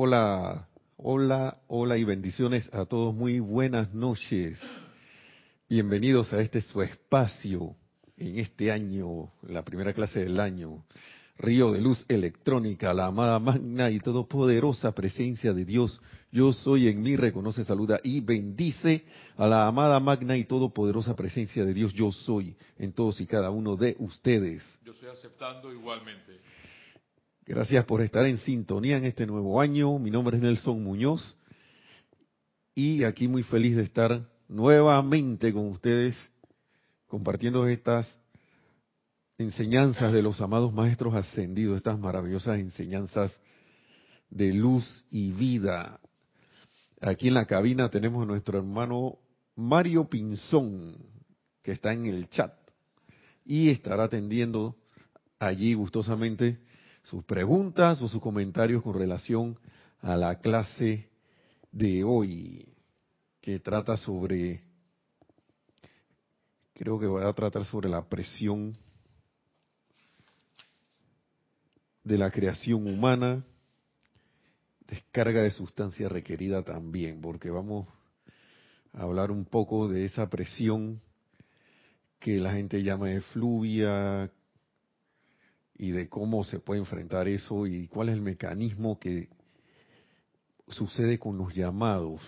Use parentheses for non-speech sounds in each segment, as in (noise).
Hola, hola, hola y bendiciones a todos. Muy buenas noches. Bienvenidos a este su espacio en este año, la primera clase del año. Río de luz electrónica, la amada magna y todopoderosa presencia de Dios. Yo soy en mí, reconoce, saluda y bendice a la amada magna y todopoderosa presencia de Dios. Yo soy en todos y cada uno de ustedes. Yo estoy aceptando igualmente. Gracias por estar en sintonía en este nuevo año. Mi nombre es Nelson Muñoz y aquí muy feliz de estar nuevamente con ustedes compartiendo estas enseñanzas de los amados maestros ascendidos, estas maravillosas enseñanzas de luz y vida. Aquí en la cabina tenemos a nuestro hermano Mario Pinzón, que está en el chat y estará atendiendo allí gustosamente sus preguntas o sus comentarios con relación a la clase de hoy, que trata sobre, creo que va a tratar sobre la presión de la creación humana, descarga de sustancia requerida también, porque vamos a hablar un poco de esa presión que la gente llama efluvia, y de cómo se puede enfrentar eso y cuál es el mecanismo que sucede con los llamados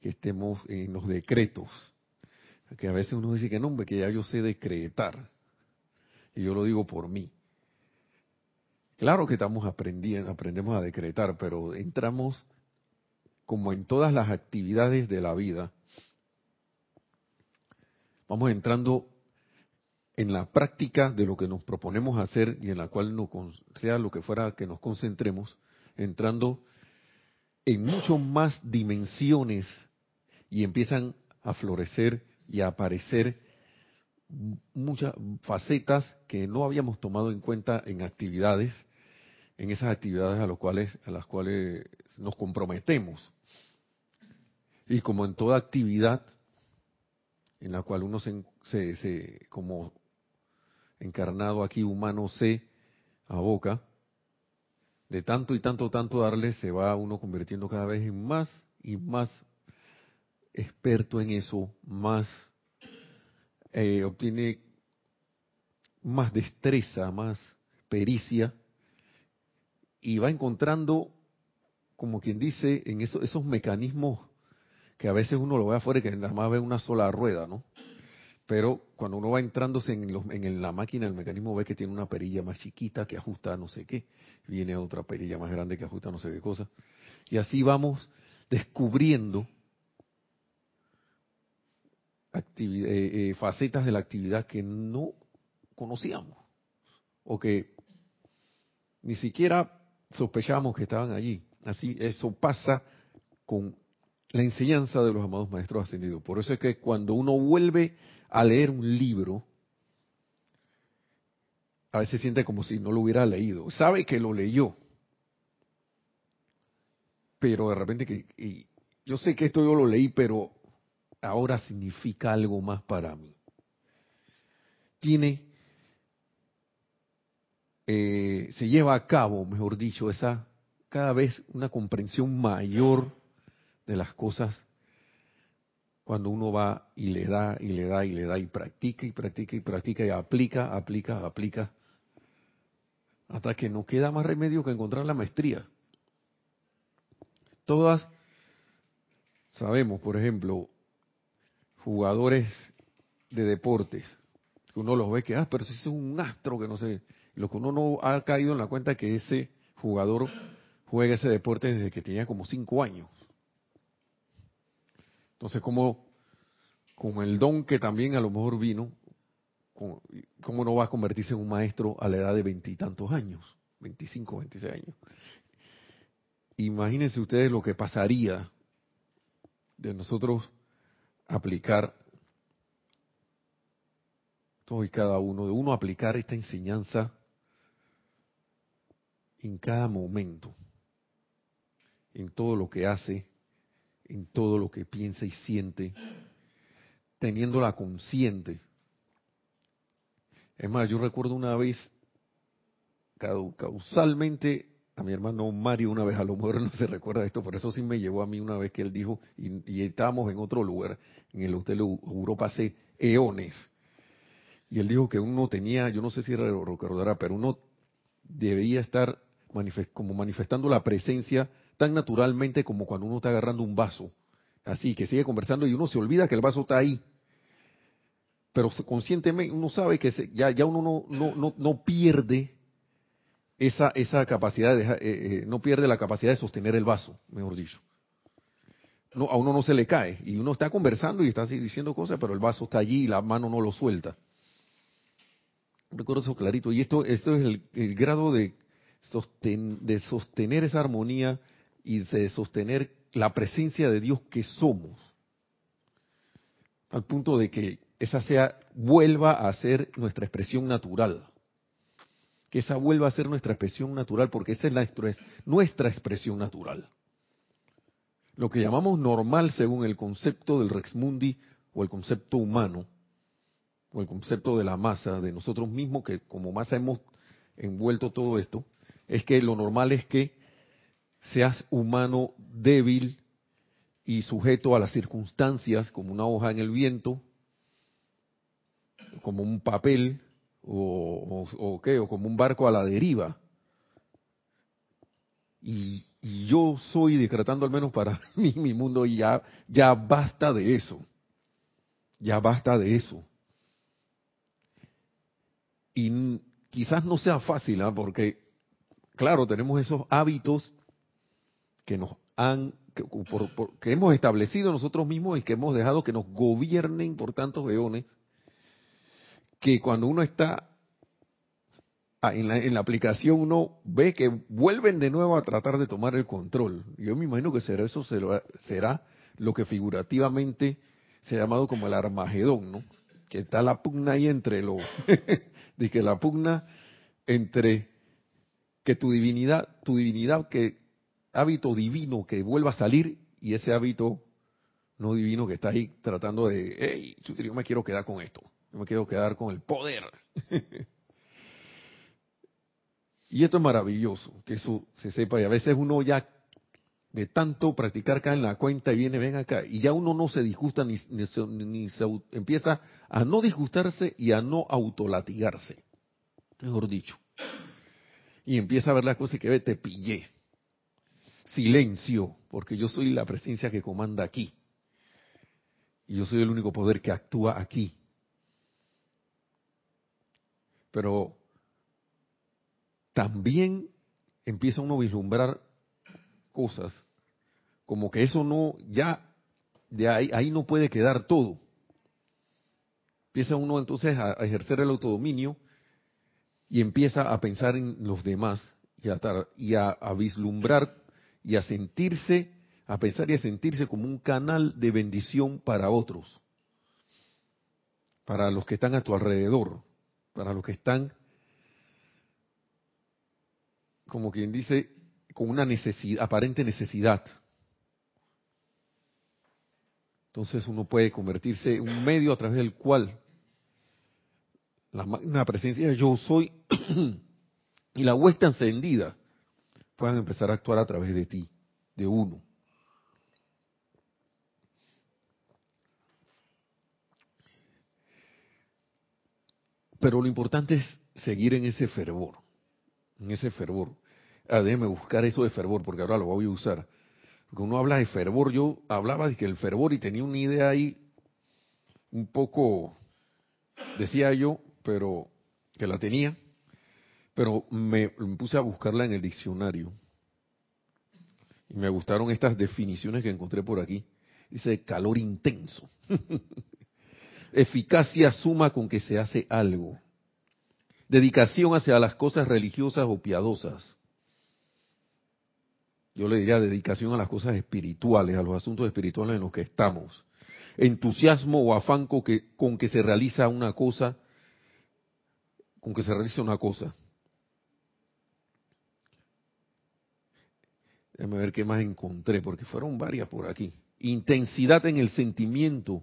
que estemos en los decretos. Que a veces uno dice que no, hombre, que ya yo sé decretar. Y yo lo digo por mí. Claro que estamos aprendiendo, aprendemos a decretar, pero entramos como en todas las actividades de la vida. Vamos entrando en la práctica de lo que nos proponemos hacer y en la cual no, sea lo que fuera que nos concentremos, entrando en mucho más dimensiones y empiezan a florecer y a aparecer muchas facetas que no habíamos tomado en cuenta en actividades, en esas actividades a, cuales, a las cuales nos comprometemos. Y como en toda actividad en la cual uno se, se, se como encarnado aquí humano se aboca, de tanto y tanto, tanto darle, se va uno convirtiendo cada vez en más y más experto en eso, más eh, obtiene más destreza, más pericia, y va encontrando, como quien dice, en eso, esos mecanismos que a veces uno lo ve afuera y que nada más ve una sola rueda, ¿no? Pero cuando uno va entrándose en, la máquina, el mecanismo ve que tiene una perilla más chiquita que ajusta no sé qué, viene otra perilla más grande que ajusta no sé qué cosa, y así vamos descubriendo eh, eh, facetas de la actividad que no conocíamos o que ni siquiera sospechamos que estaban allí. Así, eso pasa con la enseñanza de los amados maestros ascendidos. Por eso es que cuando uno vuelve a leer un libro, a veces siente como si no lo hubiera leído. Sabe que lo leyó, pero de repente que yo sé que esto yo lo leí, pero ahora significa algo más para mí. Tiene, eh, se lleva a cabo, mejor dicho, esa cada vez una comprensión mayor de las cosas cuando uno va y le da y le da y le da y practica y practica y practica y aplica, aplica, aplica, hasta que no queda más remedio que encontrar la maestría. Todas sabemos, por ejemplo, jugadores de deportes, que uno los ve que, ah, pero si es un astro que no sé, lo que uno no ha caído en la cuenta que ese jugador juega ese deporte desde que tenía como cinco años. Entonces, ¿cómo, con el don que también a lo mejor vino, cómo no va a convertirse en un maestro a la edad de veintitantos años, veinticinco, veintiséis años? Imagínense ustedes lo que pasaría de nosotros aplicar todo y cada uno, de uno aplicar esta enseñanza en cada momento, en todo lo que hace, en todo lo que piensa y siente, teniéndola consciente. Es más, yo recuerdo una vez, causalmente, a mi hermano Mario una vez, a lo mejor no se recuerda esto, por eso sí me llevó a mí una vez que él dijo, y, estábamos en otro lugar, en el Hotel Europa hace eones, y él dijo que uno tenía, yo no sé si recordará, pero uno debía estar como manifestando la presencia tan naturalmente como cuando uno está agarrando un vaso, así que sigue conversando y uno se olvida que el vaso está ahí, pero conscientemente uno sabe que ya, ya uno no, no, no, no pierde esa, esa capacidad, de, eh, eh, no pierde la capacidad de sostener el vaso, mejor dicho. No, a uno no se le cae y uno está conversando y está diciendo cosas, pero el vaso está allí y la mano no lo suelta. Recuerdo eso clarito. Y esto, esto es el, grado de, de sostener esa armonía y de sostener la presencia de Dios que somos. Al punto de que esa sea, vuelva a ser nuestra expresión natural que esa vuelva a ser nuestra expresión natural, porque esa es, la, nuestra expresión natural. Lo que llamamos normal según el concepto del Rex Mundi o el concepto humano, o el concepto de la masa, de nosotros mismos, que como masa hemos envuelto todo esto, es que lo normal es que seas humano débil y sujeto a las circunstancias, como una hoja en el viento, como un papel, o, qué, o como un barco a la deriva. Y, yo soy decretando al menos para (laughs) mí, mi mundo, y ya, ya basta de eso. Ya basta de eso. Y quizás no sea fácil, ¿ah? porque, claro, tenemos esos hábitos que nos han, que hemos establecido nosotros mismos y que hemos dejado que nos gobiernen por tantos eones que cuando uno está en la, en la, aplicación uno ve que vuelven de nuevo a tratar de tomar el control. Yo me imagino que será eso será lo que figurativamente se ha llamado como el Armagedón, ¿no? Que está la pugna ahí entre lo, (laughs) de que la pugna entre que tu divinidad, tu divinidad, que hábito divino que vuelva a salir y ese hábito no divino que está ahí tratando de, hey, yo me quiero quedar con esto me quiero quedar con el poder. (laughs) y esto es maravilloso, que eso se sepa. Y a veces uno ya de tanto practicar acá en la cuenta y viene, ven acá, y ya uno no se disgusta ni, ni, se empieza a no disgustarse y a no autolatigarse, mejor dicho. Y empieza a ver las cosas y que ve, te pillé. Silencio, porque yo soy la presencia que comanda aquí. Y yo soy el único poder que actúa aquí. Pero también empieza uno a vislumbrar cosas como que eso no, ya, de ahí, no puede quedar todo. Empieza uno entonces a, ejercer el autodominio y empieza a pensar en los demás y, a, y a vislumbrar y a sentirse, a pensar y a sentirse como un canal de bendición para otros, para los que están a tu alrededor para los que están, como quien dice, con una necesidad, aparente necesidad. Entonces uno puede convertirse en un medio a través del cual la presencia de yo soy (clears throat) y la huesta encendida puedan empezar a actuar a través de ti, de uno. Pero lo importante es seguir en ese fervor, en ese fervor. Ah, déjeme buscar eso de fervor, porque ahora lo voy a usar. Porque uno habla de fervor, yo hablaba de que el fervor y tenía una idea ahí un poco, decía yo, pero que la tenía, pero me, puse a buscarla en el diccionario. Y me gustaron estas definiciones que encontré por aquí. Dice calor intenso. (laughs) eficacia suma con que se hace algo. Dedicación hacia las cosas religiosas o piadosas. Yo le diría dedicación a las cosas espirituales, a los asuntos espirituales en los que estamos. Entusiasmo o afán que, con que se realiza una cosa, con que se realiza una cosa. Déjame ver qué más encontré, porque fueron varias por aquí. Intensidad en el sentimiento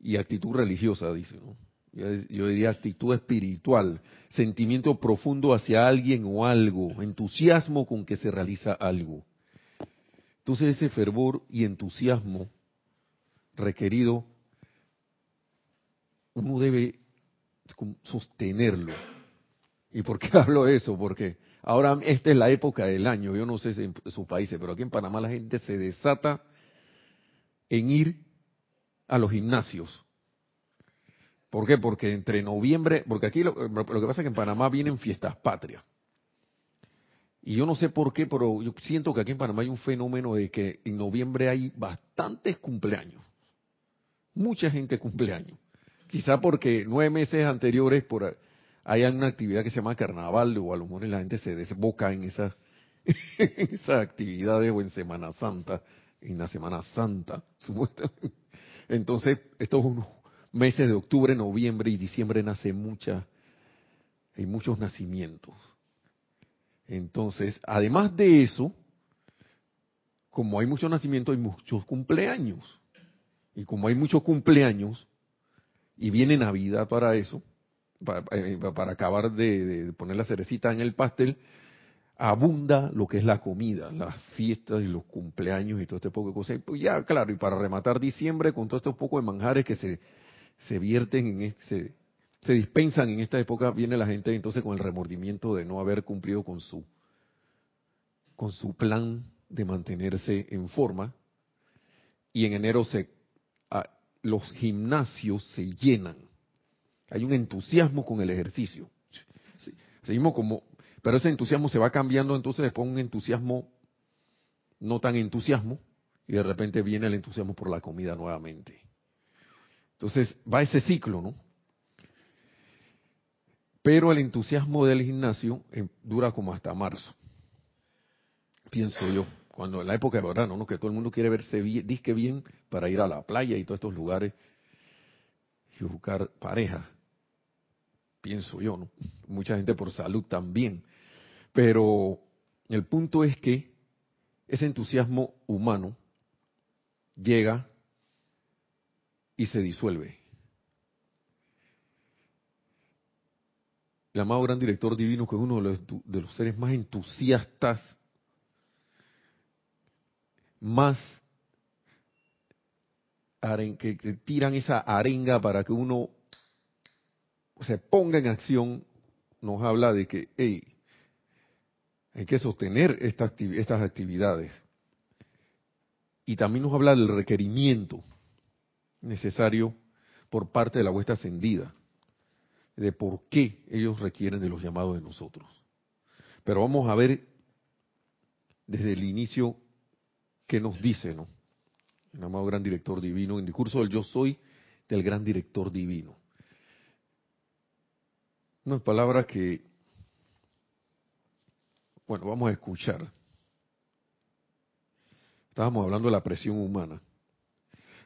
y actitud religiosa, dice, yo diría actitud espiritual, sentimiento profundo hacia alguien o algo, entusiasmo con que se realiza algo. Entonces ese fervor y entusiasmo requerido, uno debe sostenerlo. ¿Y por qué (laughs) hablo eso? Porque ahora esta es la época del año, yo no sé en sus países, pero aquí en Panamá la gente se desata en ir a los gimnasios. ¿Por qué? Porque entre noviembre, porque aquí lo, lo, que pasa es que en Panamá vienen fiestas patrias. Y yo no sé por qué, pero yo siento que aquí en Panamá hay un fenómeno de que en noviembre hay bastantes cumpleaños. Mucha gente cumpleaños. Quizá porque nueve meses anteriores por hay una actividad que se llama carnaval o a lo mejor la gente se desboca en esas esa (laughs) actividades o en Semana Santa, en la Semana Santa, (laughs) Entonces, estos unos meses de octubre, noviembre y diciembre nace mucha, hay muchos nacimientos. Entonces, además de eso, como hay muchos nacimientos, hay muchos cumpleaños. Y como hay muchos cumpleaños, y viene Navidad para eso, para, eh, acabar de, poner la cerecita en el pastel, abunda lo que es la comida, las fiestas y los cumpleaños y todo este poco de cosas. pues ya, claro, y para rematar diciembre con todo este poco de manjares que se, se vierten en este, se dispensan en esta época, viene la gente entonces con el remordimiento de no haber cumplido con su, con su plan de mantenerse en forma. Y en enero se, los gimnasios se llenan. Hay un entusiasmo con el ejercicio. Seguimos como, pero ese entusiasmo se va cambiando entonces después un entusiasmo no tan entusiasmo y de repente viene el entusiasmo por la comida nuevamente. Entonces va ese ciclo, ¿no? Pero el entusiasmo del gimnasio eh, dura como hasta marzo, pienso yo, cuando en la época de verano, ¿no? que todo el mundo quiere verse disque bien para ir a la playa y todos estos lugares y buscar pareja, pienso yo, ¿no? Mucha gente por salud también. Pero el punto es que ese entusiasmo humano llega y se disuelve. el amado gran director divino, que es uno de los, seres más entusiastas, más que, que, tiran esa arenga para que uno se ponga en acción, nos habla de que hey, hay que sostener estas actividades. Y también nos habla del requerimiento necesario por parte de la vuestra ascendida de por qué ellos requieren de los llamados de nosotros. Pero vamos a ver desde el inicio qué nos dice, ¿no? El amado gran director divino, en discurso del yo soy del gran director divino. Unas palabras que, bueno, vamos a escuchar. Estábamos hablando de la presión humana.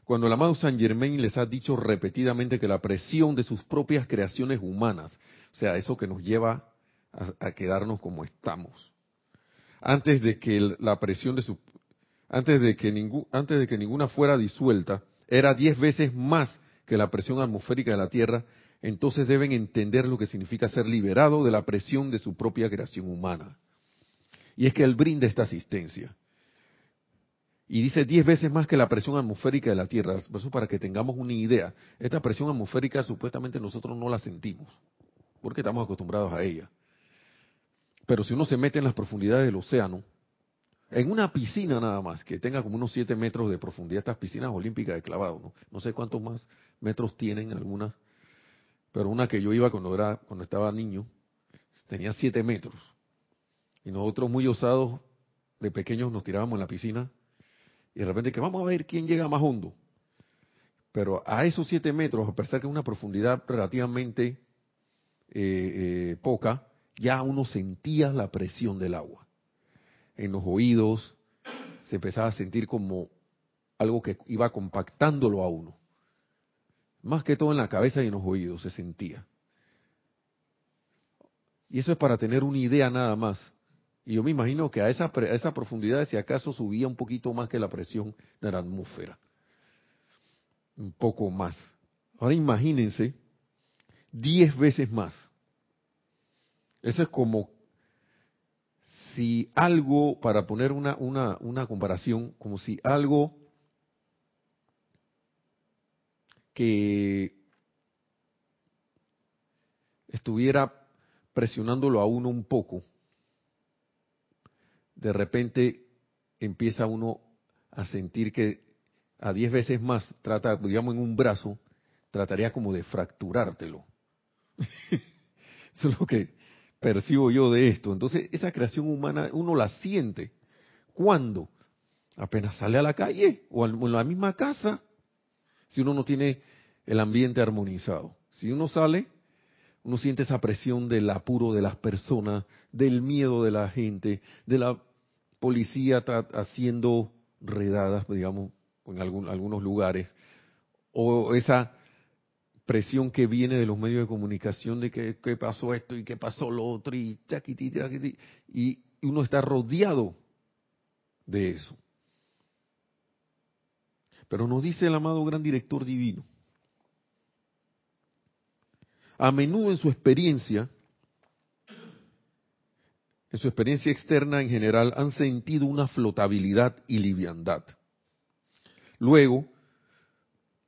Cuando el amado San Germain les ha dicho repetidamente que la presión de sus propias creaciones humanas, o sea, eso que nos lleva a, quedarnos como estamos, antes de que la presión de su, antes de que ningún, antes de que ninguna fuera disuelta, era diez veces más que la presión atmosférica de la Tierra, entonces deben entender lo que significa ser liberado de la presión de su propia creación humana. Y es que Él brinda esta asistencia. Y dice diez veces más que la presión atmosférica de la Tierra. Eso para que tengamos una idea. Esta presión atmosférica supuestamente nosotros no la sentimos, porque estamos acostumbrados a ella. Pero si uno se mete en las profundidades del océano, en una piscina nada más, que tenga como unos siete metros de profundidad, estas piscinas olímpicas de clavado, ¿no? No sé cuántos más metros tienen algunas, pero una que yo iba cuando, era, cuando estaba niño, tenía siete metros. Y nosotros muy osados, de pequeños, nos tirábamos en la piscina y de repente que vamos a ver quién llega más hondo. Pero a esos siete metros, a pesar que es una profundidad relativamente eh, eh, poca, ya uno sentía la presión del agua. En los oídos se empezaba a sentir como algo que iba compactándolo a uno. Más que todo en la cabeza y en los oídos se sentía. Y eso es para tener una idea nada más y yo me imagino que a esa, esa profundidad, si acaso subía un poquito más que la presión de la atmósfera. Un poco más. Ahora imagínense diez veces más. Eso es como si algo, para poner una, una, una comparación, como si algo que estuviera presionándolo a uno un poco, de repente empieza uno a sentir que a diez veces más trata, digamos, en un brazo, trataría como de fracturártelo. (laughs) Eso es lo que percibo yo de esto. Entonces, esa creación humana uno la siente. ¿Cuándo? Apenas sale a la calle o en la misma casa, si uno no tiene el ambiente armonizado. Si uno sale, uno siente esa presión del apuro de las personas, del miedo de la gente, de la policía haciendo redadas, digamos, en algunos lugares, o esa presión que viene de los medios de comunicación de que, pasó esto y qué pasó lo otro y y uno está rodeado de eso. Pero nos dice el amado gran director divino, a menudo en su experiencia, en su experiencia externa en general, han sentido una flotabilidad y liviandad. Luego,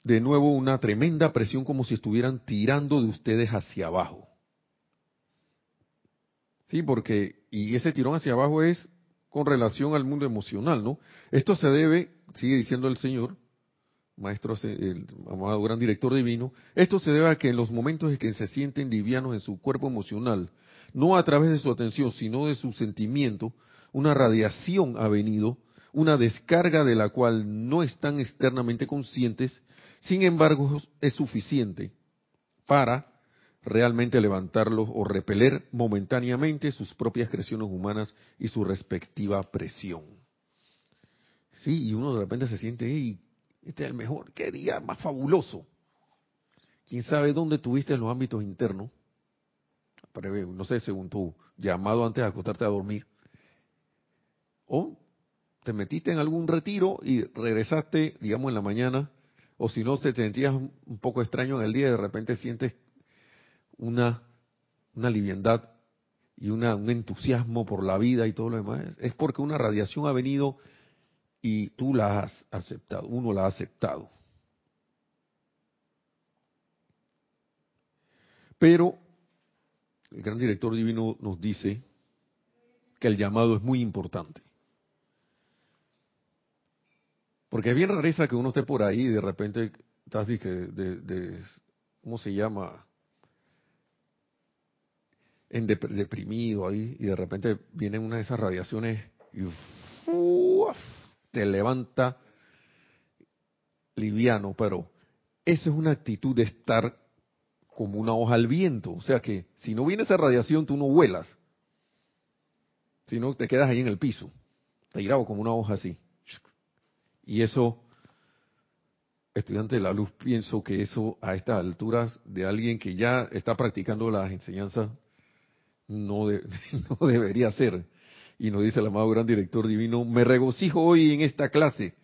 de nuevo una tremenda presión como si estuvieran tirando de ustedes hacia abajo. Sí, porque, y ese tirón hacia abajo es con relación al mundo emocional, ¿no? Esto se debe, sigue diciendo el Señor, maestro, el amado gran director divino, esto se debe a que en los momentos en que se sienten livianos en su cuerpo emocional, no a través de su atención, sino de su sentimiento, una radiación ha venido, una descarga de la cual no están externamente conscientes sin embargo, es suficiente para realmente levantarlos o repeler momentáneamente sus propias creaciones humanas y su respectiva presión. Sí, y uno de repente se siente, hey, este es el mejor, qué día más fabuloso. Quién sabe dónde tuviste en los ámbitos internos, no sé, según tu llamado antes de acostarte a dormir, o te metiste en algún retiro y regresaste, digamos, en la mañana o si no te sentías un poco extraño en el día y de repente sientes una, una liviandad y una, un entusiasmo por la vida y todo lo demás, es porque una radiación ha venido y tú la has aceptado, uno la ha aceptado. Pero el gran director divino nos dice que el llamado es muy importante. Porque es bien rareza que uno esté por ahí y de repente estás de, de, ¿cómo se llama? En deprimido ahí y de repente viene una de esas radiaciones y te levanta liviano, pero esa es una actitud de estar como una hoja al viento. O sea que si no viene esa radiación, tú no vuelas. Si no, te quedas ahí en el piso, tirado como una hoja así. Y eso, estudiante de la luz, pienso que eso a estas alturas de alguien que ya está practicando las enseñanzas no, (laughs) no debería ser. Y nos dice el amado gran director divino, me regocijo hoy en esta clase.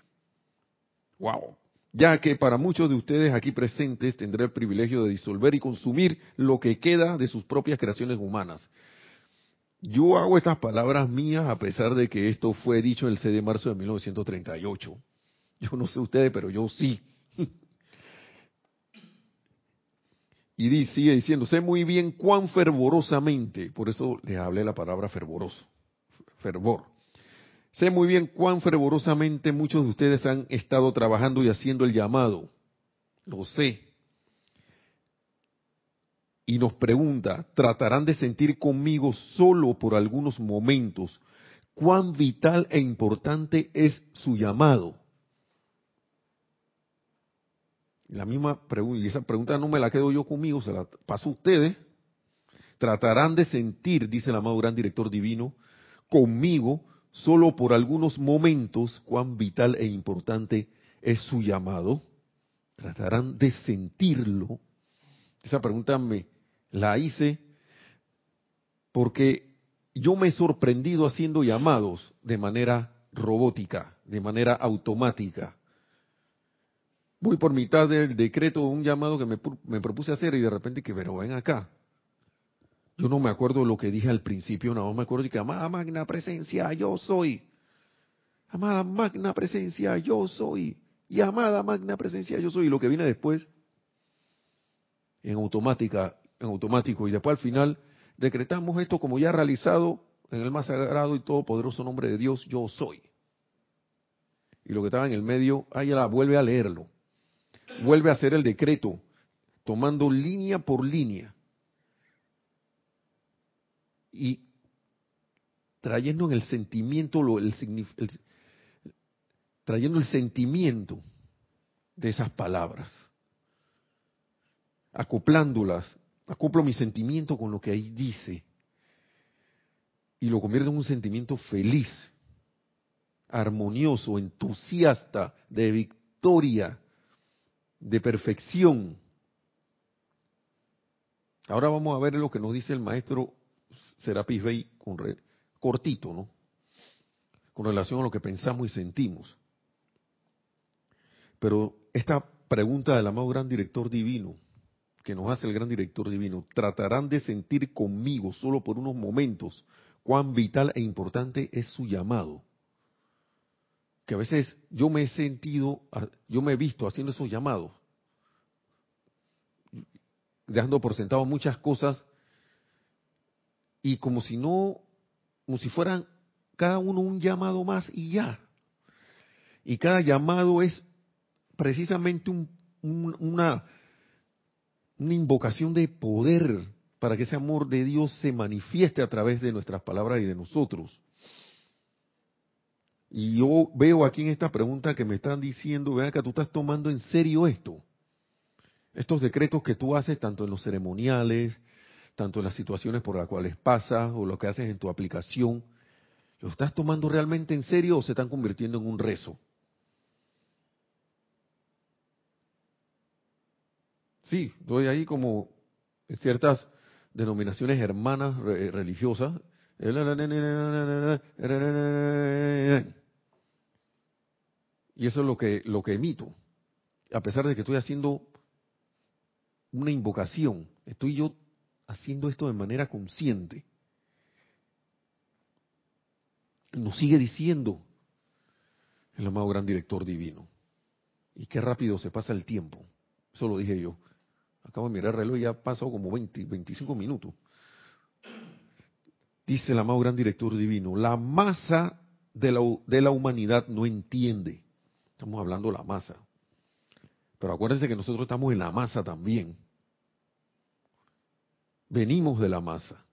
¡Wow! Ya que para muchos de ustedes aquí presentes tendré el privilegio de disolver y consumir lo que queda de sus propias creaciones humanas. Yo hago estas palabras mías a pesar de que esto fue dicho el 6 de marzo de 1938. Yo no sé ustedes, pero yo sí. Y sigue diciendo, sé muy bien cuán fervorosamente, por eso les hablé la palabra fervoroso, fervor. Sé muy bien cuán fervorosamente muchos de ustedes han estado trabajando y haciendo el llamado. Lo sé. Y nos pregunta, ¿tratarán de sentir conmigo solo por algunos momentos cuán vital e importante es su llamado? la misma pregunta, y esa pregunta no me la quedo yo conmigo, se la paso a ustedes. Tratarán de sentir, dice el amado gran director divino, conmigo, solo por algunos momentos, cuán vital e importante es su llamado. Tratarán de sentirlo. Esa pregunta me la hice porque yo me he sorprendido haciendo llamados de manera robótica, de manera automática voy por mitad del decreto, un llamado que me, me propuse hacer y de repente que, pero ven acá. Yo no me acuerdo lo que dije al principio, más me acuerdo que amada magna presencia, yo soy. Amada magna presencia, yo soy. Y amada magna presencia, yo soy. Y lo que viene después, en automática, en automático. Y después al final, decretamos esto como ya realizado en el más sagrado y todopoderoso nombre de Dios, yo soy. Y lo que estaba en el medio, ahí vuelve a leerlo. Vuelve a hacer el decreto, tomando línea por línea. Y trayendo en el sentimiento, trayendo el sentimiento de esas palabras, acoplándolas, acoplo mi sentimiento con lo que ahí dice y lo convierto en un sentimiento feliz, armonioso, entusiasta, de victoria, de perfección. Ahora vamos a ver lo que nos dice el maestro Serapis Bey con cortito, ¿no? Con relación a lo que pensamos y sentimos. Pero esta pregunta del amado gran director divino, que nos hace el gran director divino, tratarán de sentir conmigo solo por unos momentos cuán vital e importante es su llamado. Que a veces yo me he sentido, yo me he visto haciendo esos llamados, dejando por sentado muchas cosas y como si no, como si fueran cada uno un llamado más y ya. Y cada llamado es precisamente una, una invocación de poder para que ese amor de Dios se manifieste a través de nuestras palabras y de nosotros. Y yo veo aquí en esta pregunta que me están diciendo, vean que tú estás tomando en serio esto. Estos decretos que tú haces tanto en los ceremoniales, tanto en las situaciones por las cuales pasas o lo que haces en tu aplicación, ¿lo estás tomando realmente en serio o se están convirtiendo en un rezo? Sí, doy ahí como en ciertas denominaciones hermanas eh, religiosas. Y eso es lo que, lo que emito. A pesar de que estoy haciendo una invocación, estoy yo haciendo esto de manera consciente. Nos sigue diciendo el amado gran director divino. Y qué rápido se pasa el tiempo. Eso lo dije yo. Acabo de mirar el reloj y ya pasó como 20, 25 minutos. Dice el amado gran director divino, la masa de la, de la humanidad no entiende. Estamos hablando de la masa. Pero acuérdense que nosotros estamos en la masa también. Venimos de la masa.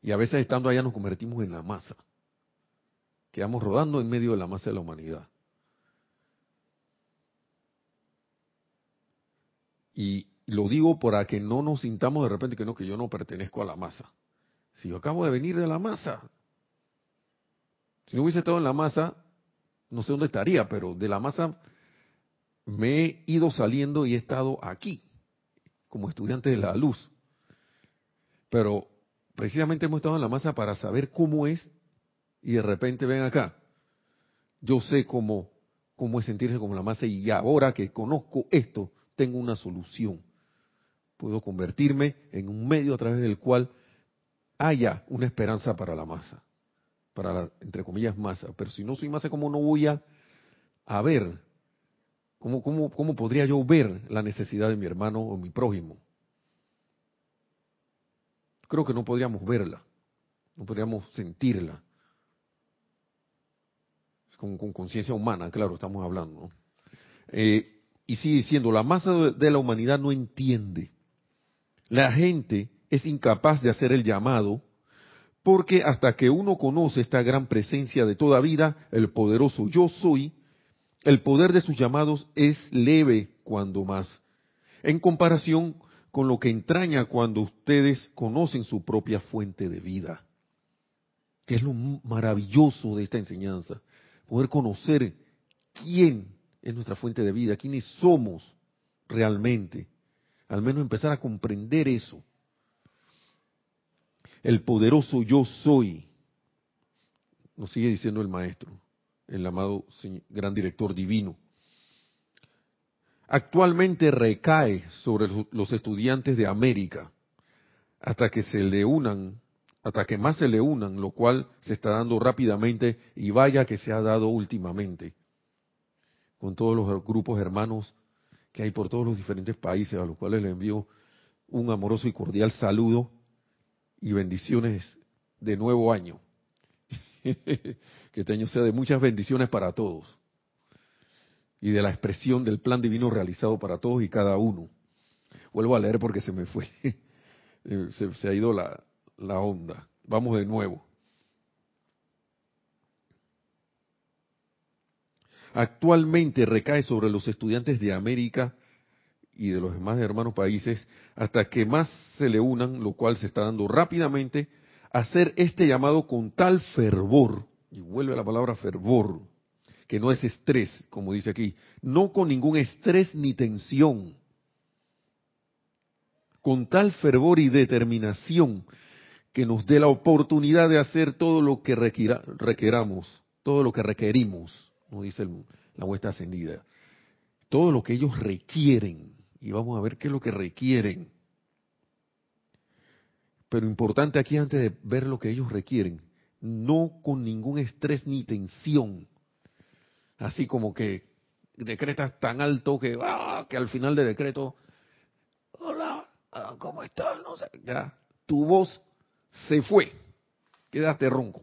Y a veces estando allá nos convertimos en la masa. Quedamos rodando en medio de la masa de la humanidad. Y lo digo para que no nos sintamos de repente que no, que yo no pertenezco a la masa. Si yo acabo de venir de la masa, si no hubiese estado en la masa, no sé dónde estaría, pero de la masa me he ido saliendo y he estado aquí, como estudiante de la luz. Pero precisamente hemos estado en la masa para saber cómo es y de repente ven acá. Yo sé cómo, cómo es sentirse como la masa y ahora que conozco esto, tengo una solución puedo convertirme en un medio a través del cual haya una esperanza para la masa, para la, entre comillas, masa. Pero si no soy masa, ¿cómo no voy a, ver? ¿Cómo, cómo, ¿Cómo podría yo ver la necesidad de mi hermano o mi prójimo? Creo que no podríamos verla, no podríamos sentirla. Con, conciencia humana, claro, estamos hablando. Eh, y sigue diciendo, la masa de la humanidad no entiende la gente es incapaz de hacer el llamado porque hasta que uno conoce esta gran presencia de toda vida, el poderoso yo soy, el poder de sus llamados es leve cuando más, en comparación con lo que entraña cuando ustedes conocen su propia fuente de vida. Que es lo maravilloso de esta enseñanza, poder conocer quién es nuestra fuente de vida, quiénes somos realmente al menos empezar a comprender eso. El poderoso yo soy, nos sigue diciendo el maestro, el amado gran director divino. Actualmente recae sobre los estudiantes de América hasta que se le unan, hasta que más se le unan, lo cual se está dando rápidamente y vaya que se ha dado últimamente con todos los grupos hermanos que hay por todos los diferentes países, a los cuales le envío un amoroso y cordial saludo y bendiciones de nuevo año. (laughs) que este año sea de muchas bendiciones para todos y de la expresión del plan divino realizado para todos y cada uno. Vuelvo a leer porque se me fue, (laughs) eh, se, ha ido la, la onda. Vamos de nuevo. Actualmente recae sobre los estudiantes de América y de los demás hermanos países hasta que más se le unan, lo cual se está dando rápidamente, hacer este llamado con tal fervor, y vuelve la palabra fervor, que no es estrés, como dice aquí, no con ningún estrés ni tensión, con tal fervor y determinación que nos dé la oportunidad de hacer todo lo que requeramos, todo lo que requerimos, como dice la vuestra ascendida, todo lo que ellos requieren, y vamos a ver qué es lo que requieren. Pero importante aquí antes de ver lo que ellos requieren, no con ningún estrés ni tensión, así como que decretas tan alto que, ah, que al final del decreto, hola, ah, ¿cómo estás? No sé, ya, tu voz se fue, quedaste ronco.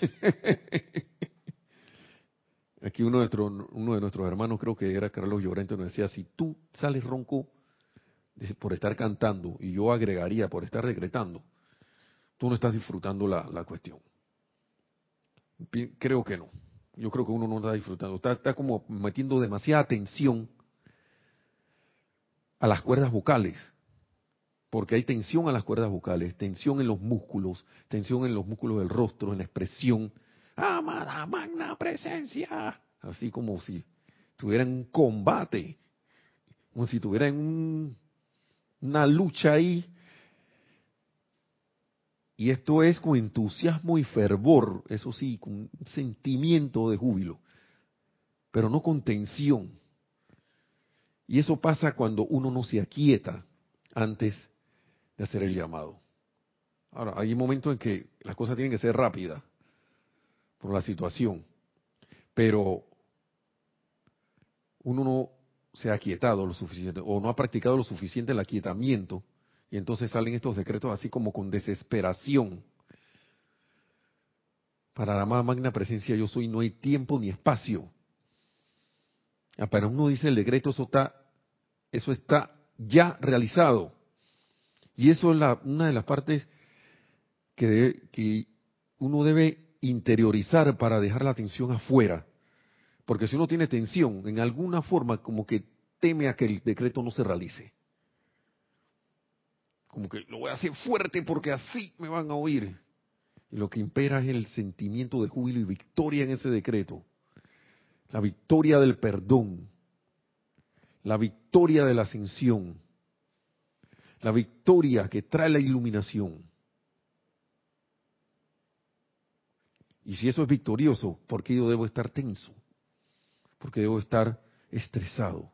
(laughs) Aquí uno de, nuestro, uno de nuestros hermanos, creo que era Carlos Llorente, nos decía, si tú sales ronco por estar cantando, y yo agregaría por estar decretando, tú no estás disfrutando la, la cuestión. Creo que no. Yo creo que uno no está disfrutando. Está, está como metiendo demasiada atención a las cuerdas vocales. Porque hay tensión a las cuerdas vocales, tensión en los músculos, tensión en los músculos del rostro, en la expresión, amada magna presencia, así como si estuviera en un tuviera como si estuviera en una lucha ahí. Y esto es con entusiasmo y fervor, eso sí, con un sentimiento de júbilo, pero no con tensión. Y eso pasa cuando uno no se aquieta antes de hacer el llamado. Ahora, hay momentos en que las cosas tienen que ser rápidas por la situación. Pero uno no se ha aquietado lo suficiente o no ha practicado lo suficiente el aquietamiento y entonces salen estos decretos así como con desesperación. Para la más magna presencia yo soy no hay tiempo ni espacio. Para uno dice el decreto, eso está, eso está ya realizado. Y eso es la, una de las partes que, que uno debe interiorizar para dejar la tensión afuera. Porque si uno tiene tensión, en alguna forma como que teme a que el decreto no se realice. Como que lo voy a hacer fuerte porque así me van a oír. Y lo que impera es el sentimiento de júbilo y victoria en ese decreto. La victoria del perdón. La victoria de la ascensión. La victoria que trae la iluminación. Y si eso es victorioso, ¿por qué yo debo estar tenso? ¿Por qué debo estar estresado?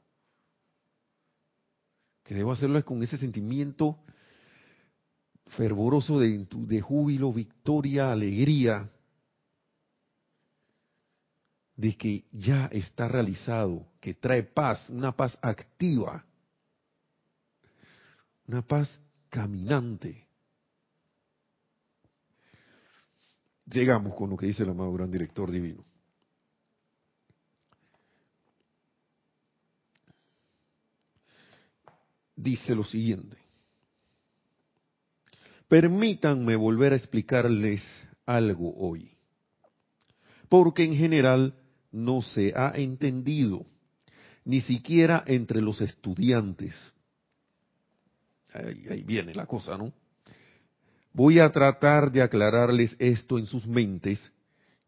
Que debo hacerlo con ese sentimiento fervoroso de, júbilo, victoria, alegría, de que ya está realizado, que trae paz, una paz activa, una paz caminante. llegamos con lo que dice el amado gran director divino. Dice lo siguiente. Permítanme volver a explicarles algo hoy, porque en general no se ha entendido, ni siquiera entre los estudiantes. Ahí, viene la cosa, ¿no? Voy a tratar de aclararles esto en sus mentes,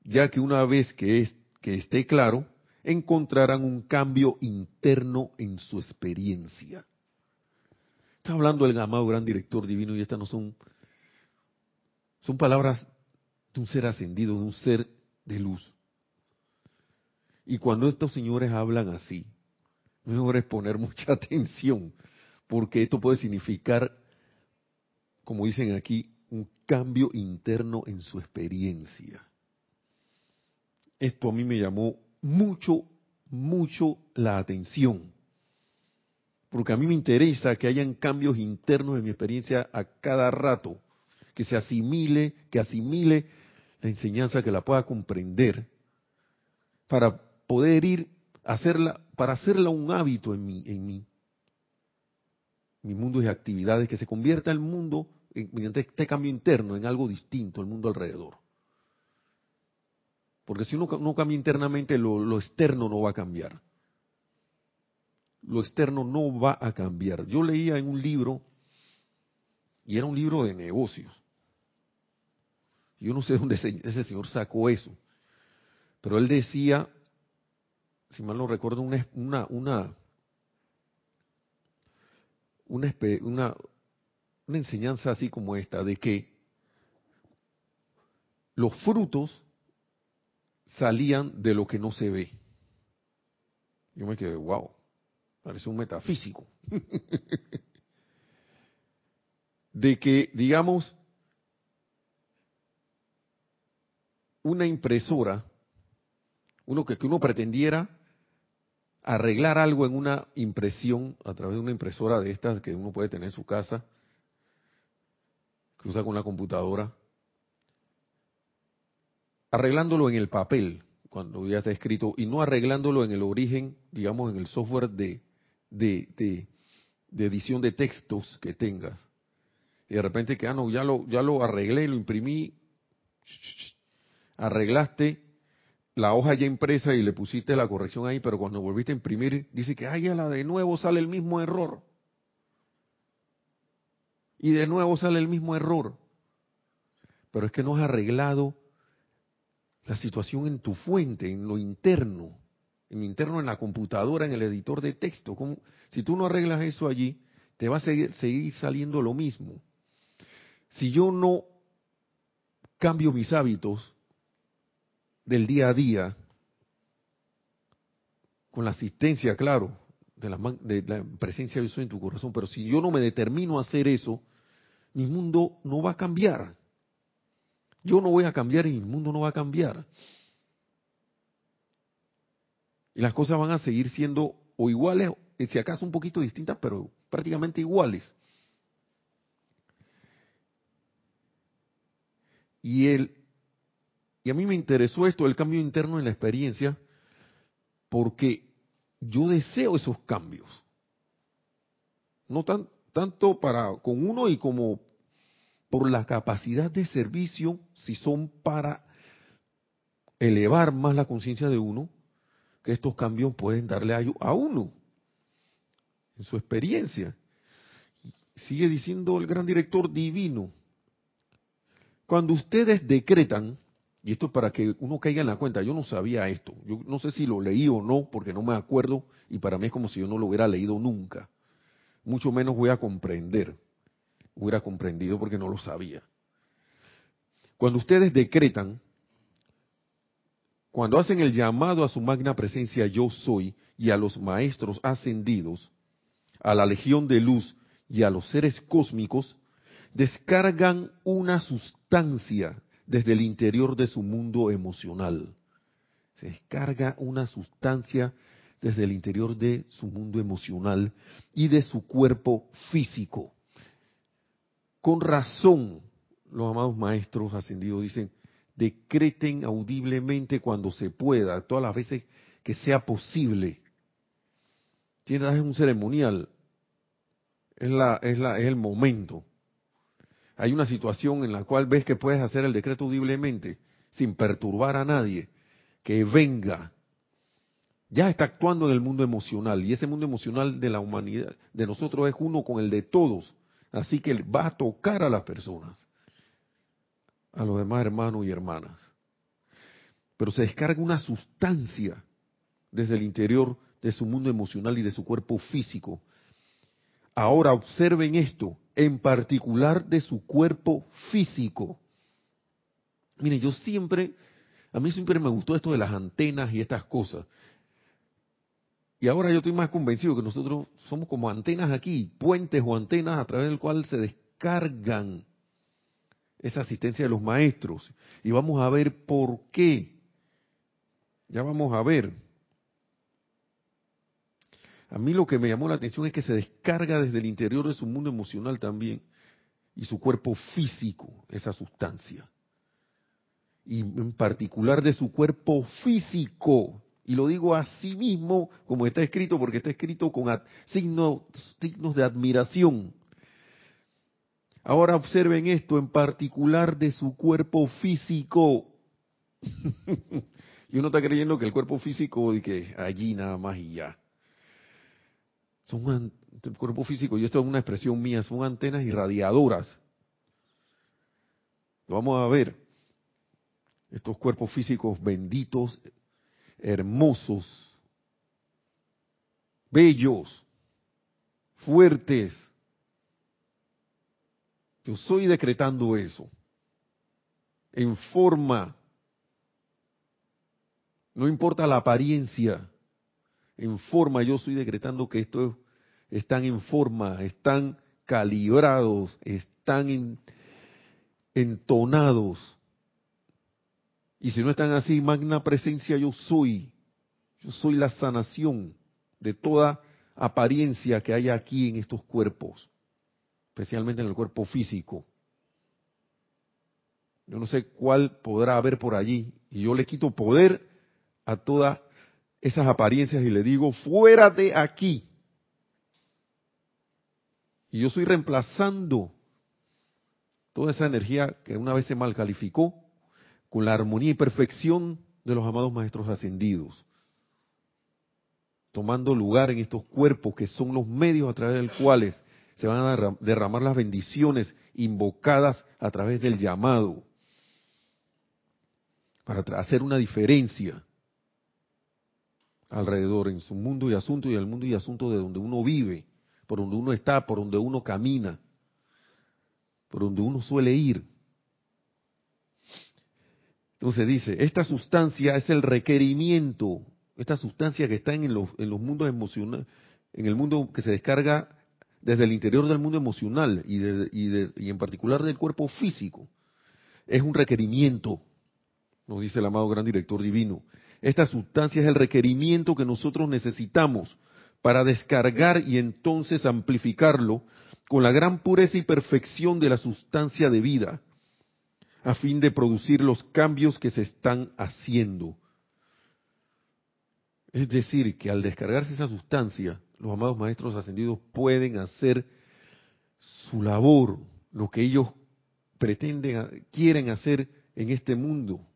ya que una vez que, que esté claro, encontrarán un cambio interno en su experiencia. Está hablando el amado gran director divino y estas no son, son palabras de un ser ascendido, de un ser de luz. Y cuando estos señores hablan así, mejor es poner (laughs) mucha atención, porque esto puede significar, como dicen aquí, un cambio interno en su experiencia. Esto a mí me llamó mucho, mucho la atención, porque a mí me interesa que hayan cambios internos en mi experiencia a cada rato, que se asimile, que asimile la enseñanza, que la pueda comprender, para poder ir hacerla, para hacerla un hábito en mí, en mí. Mi mundo de actividades, que se convierta el mundo, mediante este cambio interno, en algo distinto, el mundo alrededor. Porque si uno no cambia internamente, lo, lo externo no va a cambiar. Lo externo no va a cambiar. Yo leía en un libro, y era un libro de negocios. Yo no sé dónde ese señor sacó eso. Pero él decía si mal no recuerdo, una, una, una, una, una enseñanza así como esta, de que los frutos salían de lo que no se ve. Yo me quedé, wow, parece un metafísico. (laughs) de que, digamos, una impresora, uno que, uno pretendiera arreglar algo en una impresión a través de una impresora de estas que uno puede tener en su casa, que usa con la computadora, arreglándolo en el papel, cuando ya está escrito, y no arreglándolo en el origen, digamos, en el software de, edición de textos que tengas. Y de repente que, ah, no, ya lo, ya lo arreglé, lo imprimí, arreglaste la hoja ya impresa y le pusiste la corrección ahí, pero cuando volviste a imprimir, dice que, ay, la de nuevo sale el mismo error. Y de nuevo sale el mismo error. Pero es que no has arreglado la situación en tu fuente, en lo interno, en lo interno en la computadora, en el editor de texto. Si tú no arreglas eso allí, te va a seguir, seguir saliendo lo mismo. Si yo no cambio mis hábitos, del día a día, con la asistencia, claro, de la, de la presencia de Dios en tu corazón, pero si yo no me determino a hacer eso, mi mundo no va a cambiar. Yo no voy a cambiar y mi mundo no va a cambiar. Y las cosas van a seguir siendo o iguales, si acaso un poquito distintas, pero prácticamente iguales. Y el y a mí me interesó esto, el cambio interno en la experiencia, porque yo deseo esos cambios. No tan, tanto para con uno y como por la capacidad de servicio, si son para elevar más la conciencia de uno, que estos cambios pueden darle a uno en su experiencia. Sigue diciendo el gran director divino, cuando ustedes decretan y esto es para que uno caiga en la cuenta, yo no sabía esto, yo no sé si lo leí o no, porque no me acuerdo, y para mí es como si yo no lo hubiera leído nunca. Mucho menos voy a comprender, hubiera comprendido porque no lo sabía. Cuando ustedes decretan, cuando hacen el llamado a su magna presencia yo soy y a los maestros ascendidos, a la legión de luz y a los seres cósmicos, descargan una sustancia desde el interior de su mundo emocional. Se descarga una sustancia desde el interior de su mundo emocional y de su cuerpo físico. Con razón, los amados maestros ascendidos dicen, decreten audiblemente cuando se pueda, todas las veces que sea posible. Tienes un ceremonial, es, la, es, la, es el momento hay una situación en la cual ves que puedes hacer el decreto audiblemente, sin perturbar a nadie, que venga, ya está actuando en el mundo emocional, y ese mundo emocional de la humanidad, de nosotros es uno con el de todos, así que va a tocar a las personas, a los demás hermanos y hermanas. Pero se descarga una sustancia desde el interior de su mundo emocional y de su cuerpo físico. Ahora observen esto, en particular de su cuerpo físico. Mire, yo siempre, a mí siempre me gustó esto de las antenas y estas cosas. Y ahora yo estoy más convencido que nosotros somos como antenas aquí, puentes o antenas a través del cual se descargan esa asistencia de los maestros. Y vamos a ver por qué. Ya vamos a ver. A mí lo que me llamó la atención es que se descarga desde el interior de su mundo emocional también y su cuerpo físico, esa sustancia. Y en particular de su cuerpo físico. Y lo digo así mismo como está escrito, porque está escrito con signos, signos de admiración. Ahora observen esto en particular de su cuerpo físico. (laughs) y uno está creyendo que el cuerpo físico, y que allí nada más y ya. Son cuerpo físico, y esto es una expresión mía, son antenas irradiadoras. Lo vamos a ver. Estos cuerpos físicos benditos, hermosos, bellos, fuertes, yo estoy decretando eso. En forma. No importa la apariencia. En forma yo estoy decretando que esto están en forma, están calibrados, están entonados. Y si no están así, magna presencia yo soy. Yo soy la sanación de toda apariencia que hay aquí en estos cuerpos especialmente en el cuerpo físico. Yo no sé cuál podrá haber por allí. Y yo le quito poder a todas esas apariencias y le digo, fuera de aquí. Y yo estoy reemplazando toda esa energía que una vez se mal calificó con la armonía y perfección de los amados maestros ascendidos. Tomando lugar en estos cuerpos que son los medios a través del cuales se van a derramar las bendiciones invocadas a través del llamado para hacer una diferencia alrededor en su mundo y asunto y el mundo y asunto de donde uno vive, por donde uno está, por donde uno camina, por donde uno suele ir. Entonces dice, esta sustancia es el requerimiento, esta sustancia que está en los, en los mundos emocionales, en el mundo que se descarga desde el interior del mundo emocional y, y, en particular del cuerpo físico. Es un requerimiento, nos dice el amado gran director divino. Esta sustancia es el requerimiento que nosotros necesitamos para descargar y entonces amplificarlo con la gran pureza y perfección de la sustancia de vida, a fin de producir los cambios que se están haciendo. Es decir, que al descargarse esa sustancia, los amados maestros ascendidos pueden hacer su labor, lo que ellos pretenden, quieren hacer en este mundo.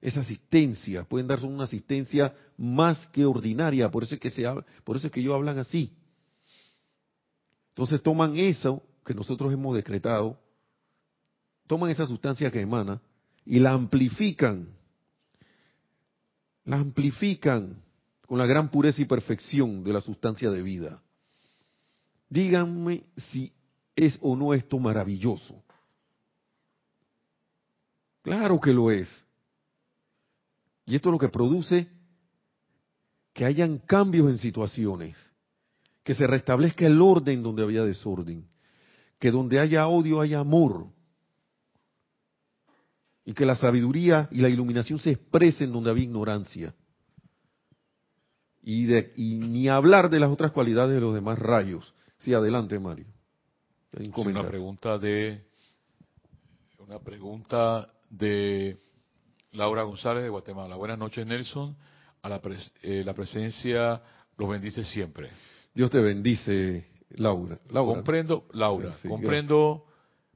Esa asistencia, pueden darse una asistencia más que ordinaria, por eso es que se por eso es que ellos hablan así. Entonces toman eso que nosotros hemos decretado, toman esa sustancia que emana y la amplifican. La amplifican con la gran pureza y perfección de la sustancia de vida. Díganme si es o no esto maravilloso. Claro que lo es. Y esto es lo que produce que hayan cambios en situaciones, que se restablezca el orden donde había desorden, que donde haya odio haya amor, y que la sabiduría y la iluminación se expresen donde había ignorancia y, de, ni hablar de las otras cualidades de los demás rayos. Sí, adelante, Mario. una pregunta de una pregunta de Laura González de Guatemala. Buenas noches, Nelson. A la, eh, la presencia los bendice siempre. Dios te bendice, Laura. Comprendo, Laura, comprendo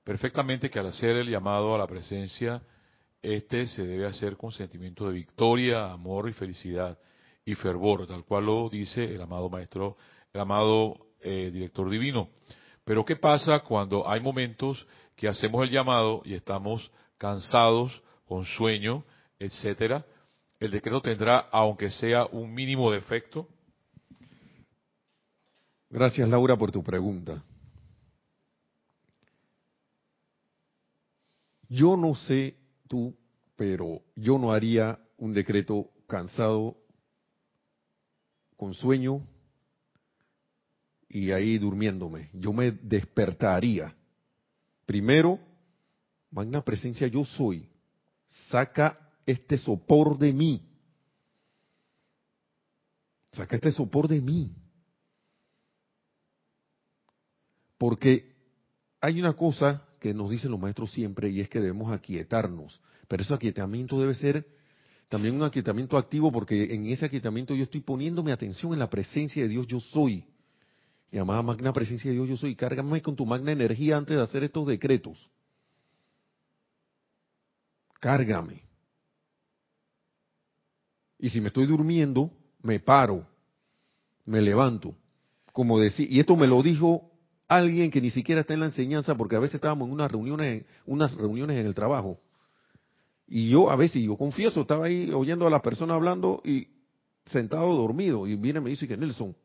perfectamente que al hacer el llamado a la presencia, este se debe hacer con sentimiento de victoria, amor y felicidad y fervor, tal cual lo dice el amado maestro, el amado eh, director divino. Pero ¿qué pasa cuando hay momentos que hacemos el llamado y estamos cansados, con sueño, etcétera? El decreto tendrá, aunque sea un mínimo de efecto. Gracias, Laura, por tu pregunta. Yo no sé tú, pero yo no haría un decreto cansado con sueño y ahí durmiéndome. Yo me despertaría. Primero, magna presencia yo soy. Saca este sopor de mí. Saca este sopor de mí. Porque hay una cosa que nos dicen los maestros siempre y es que debemos aquietarnos. Pero ese aquietamiento debe ser también un aquietamiento activo porque en ese aquietamiento yo estoy poniéndome atención en la presencia de Dios yo soy. Llamada magna presencia de Dios yo soy. Cárgame con tu magna energía antes de hacer estos decretos. Cárgame. Y si me estoy durmiendo, me paro, me levanto. Como decía, y esto me lo dijo alguien que ni siquiera está en la enseñanza, porque a veces estábamos en unas reuniones, unas reuniones en el trabajo. Y yo a veces, yo confieso, estaba ahí oyendo a la persona hablando y sentado dormido. Y viene y me dice que Nelson,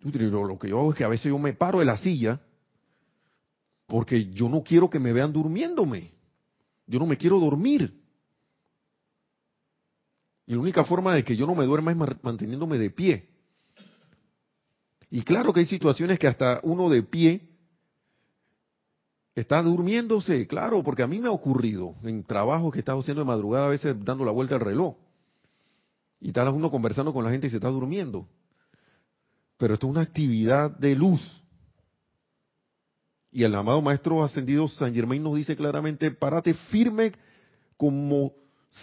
lo que yo hago es que a veces yo me paro de la silla porque yo no quiero que me vean durmiéndome. Yo no me quiero dormir. Y la única forma de que yo no me duerma es manteniéndome de pie. Y claro que hay situaciones que hasta uno de pie está durmiéndose, claro, porque a mí me ha ocurrido en trabajo que estado haciendo de madrugada, a veces dando la vuelta al reloj. Y está uno conversando con la gente y se está durmiendo. Pero esto es una actividad de luz. Y el amado Maestro Ascendido San Germain nos dice claramente, párate firme como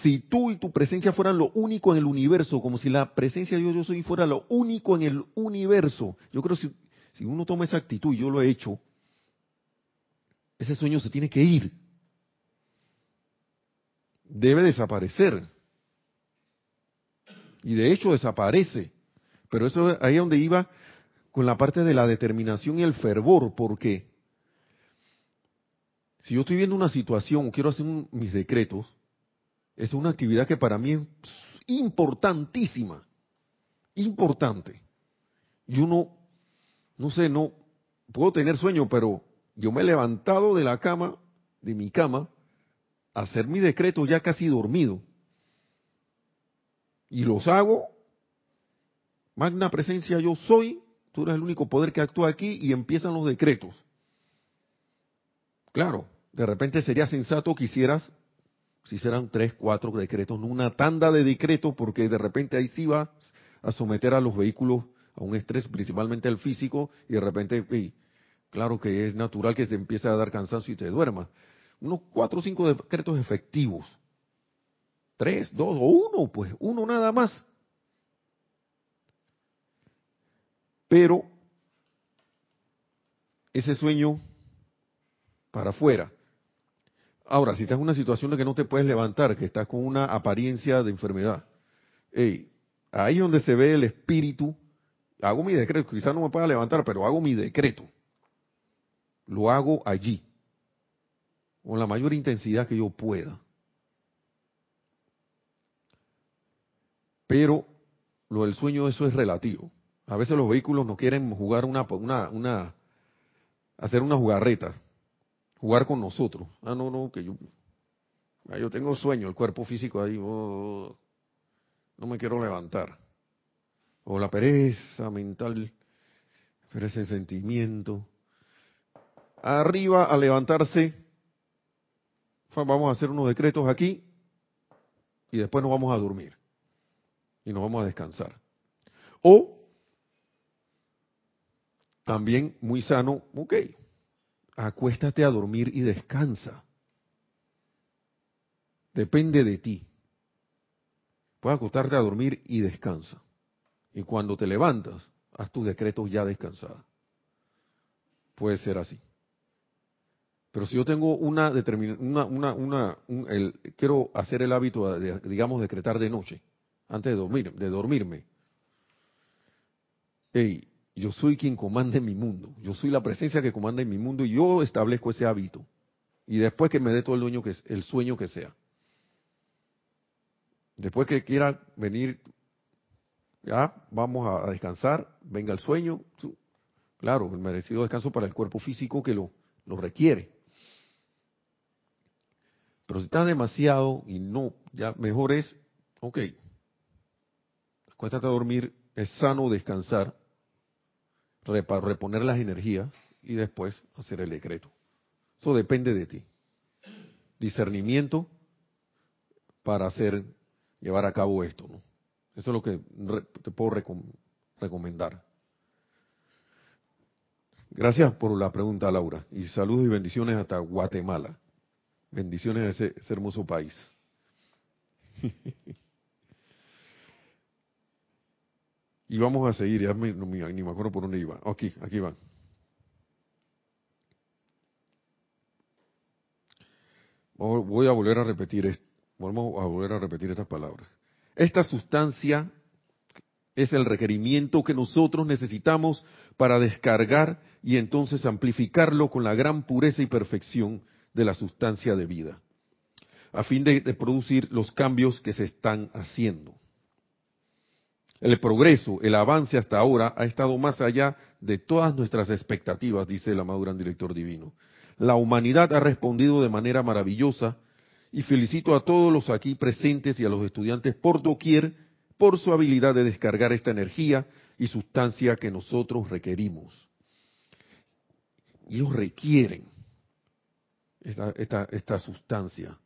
si tú y tu presencia fueran lo único en el universo, como si la presencia de Dios yo soy fuera lo único en el universo. Yo creo que si, uno toma esa actitud, yo lo he hecho, ese sueño se tiene que ir. Debe desaparecer. Y de hecho desaparece. Pero eso ahí es donde iba con la parte de la determinación y el fervor, porque si yo estoy viendo una situación quiero hacer mis decretos, es una actividad que para mí es importantísima, importante. Yo no, no sé, no puedo tener sueño, pero yo me he levantado de la cama, de mi cama, a hacer mi decreto ya casi dormido. Y los hago, magna presencia yo soy, tú eres el único poder que actúa aquí y empiezan los decretos. Claro, de repente sería sensato que hicieras si serán tres, cuatro decretos, no una tanda de decretos, porque de repente ahí sí va a someter a los vehículos a un estrés, principalmente el físico, y de repente, claro que es natural que se empiece a dar cansancio y te duermas. Unos cuatro o cinco decretos efectivos. Tres, dos o uno, pues, uno nada más. Pero ese sueño para afuera Ahora, si estás en una situación de que no te puedes levantar, que estás con una apariencia de enfermedad, ahí donde se ve el espíritu. Hago mi decreto, quizás no me pueda levantar, pero hago mi decreto. Lo hago allí, con la mayor intensidad que yo pueda. Pero lo del sueño, eso es relativo. A veces los vehículos no quieren jugar una, una hacer una jugarreta jugar con nosotros. Ah, no, no, que yo, ah, yo tengo sueño, el cuerpo físico ahí, oh, no me quiero levantar. O la pereza mental, pereza de sentimiento. Arriba a levantarse, vamos a hacer unos decretos aquí y después nos vamos a dormir y nos vamos a descansar. O también muy sano, ok, acuéstate a dormir y descansa. Depende de ti. Puedes acostarte a dormir y descansa. Y cuando te levantas, haz tus decretos ya descansada. Puede ser así. Pero si yo tengo una determinación, una, una, el, quiero hacer el hábito de, digamos, decretar de noche, antes de dormir, de dormirme. Hey, yo soy quien comanda mi mundo. Yo soy la presencia que comanda en mi mundo y yo establezco ese hábito. Y después que me dé todo el, dueño que, el sueño que sea. Después que quiera venir, ya, vamos a, descansar, venga el sueño. Claro, el merecido descanso para el cuerpo físico que lo, lo requiere. Pero si está demasiado y no, ya mejor es, ok, acuéstate a dormir es sano descansar, reponer las energías y después hacer el decreto. Eso depende de ti. Discernimiento para hacer, llevar a cabo esto. ¿no? Eso es lo que te puedo recomendar. Gracias por la pregunta, Laura. Y saludos y bendiciones hasta Guatemala. Bendiciones a ese, hermoso país. (laughs) y vamos a seguir, ya ni me acuerdo por dónde iba. Aquí, aquí van. Voy a volver a repetir, vamos a volver a repetir estas palabras. Esta sustancia es el requerimiento que nosotros necesitamos para descargar y entonces amplificarlo con la gran pureza y perfección de la sustancia de vida, a fin de, producir los cambios que se están haciendo. El progreso, el avance hasta ahora ha estado más allá de todas nuestras expectativas, dice el amado gran director divino. La humanidad ha respondido de manera maravillosa y felicito a todos los aquí presentes y a los estudiantes por doquier por su habilidad de descargar esta energía y sustancia que nosotros requerimos. Ellos requieren esta, esta, sustancia.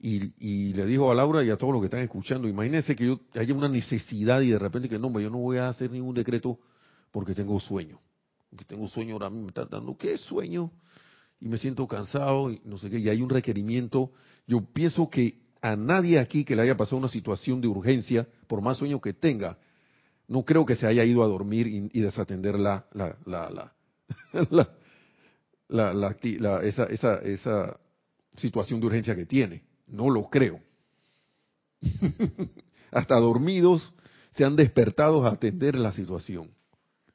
Y, le dijo a Laura y a todos los que están escuchando, imagínense que yo haya una necesidad y de repente que no, yo no voy a hacer ningún decreto porque tengo sueño. Porque tengo sueño ahora mismo me está dando, ¿qué sueño? Y me siento cansado y no sé qué, y hay un requerimiento. Yo pienso que a nadie aquí que le haya pasado una situación de urgencia, por más sueño que tenga, no creo que se haya ido a dormir y, desatender la, la, la, (laughs) la, esa, esa, esa situación de urgencia que tiene. No lo creo. (laughs) Hasta dormidos se han despertado a atender la situación.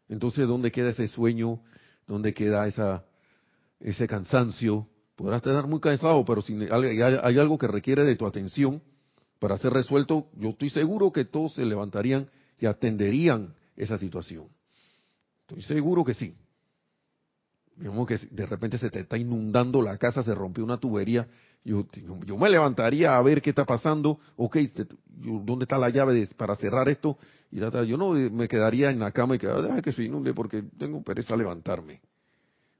Entonces, ¿dónde queda ese sueño? ¿Dónde queda esa, ese cansancio? Podrás estar muy cansado, pero si hay, algo que requiere de tu atención para ser resuelto, yo estoy seguro que todos se levantarían y atenderían esa situación. Estoy seguro que sí. Digamos que de repente se te está inundando la casa, se rompió una tubería. Yo, yo me levantaría a ver qué está pasando. Ok, ¿dónde está la llave para cerrar esto? Y yo no me quedaría en la cama y que, deja que se inunde porque tengo pereza levantarme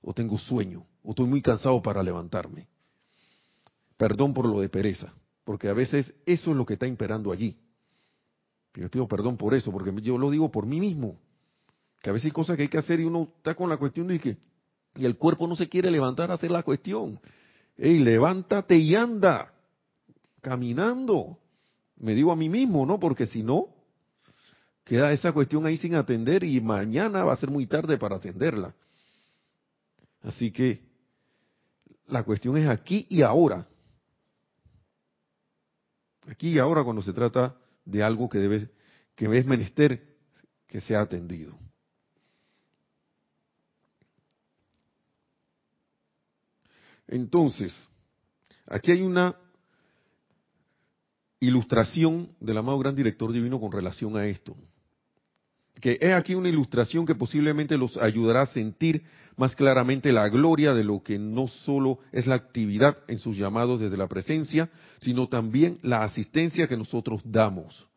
o tengo sueño, o estoy muy cansado para levantarme. Perdón por lo de pereza, porque a veces eso es lo que está imperando allí. Y les pido perdón por eso, porque yo lo digo por mí mismo. Que a veces hay cosas que hay que hacer y uno está con la cuestión de que y el cuerpo no se quiere levantar a hacer la cuestión. Ey, levántate y anda, caminando. Me digo a mí mismo, ¿no? Porque si no, queda esa cuestión ahí sin atender y mañana va a ser muy tarde para atenderla. Así que la cuestión es aquí y ahora. Aquí y ahora cuando se trata de algo que debe, que es menester que sea atendido. Entonces, aquí hay una ilustración del amado gran director divino con relación a esto. Que es aquí una ilustración que posiblemente los ayudará a sentir más claramente la gloria de lo que no solo es la actividad en sus llamados desde la presencia, sino también la asistencia que nosotros damos.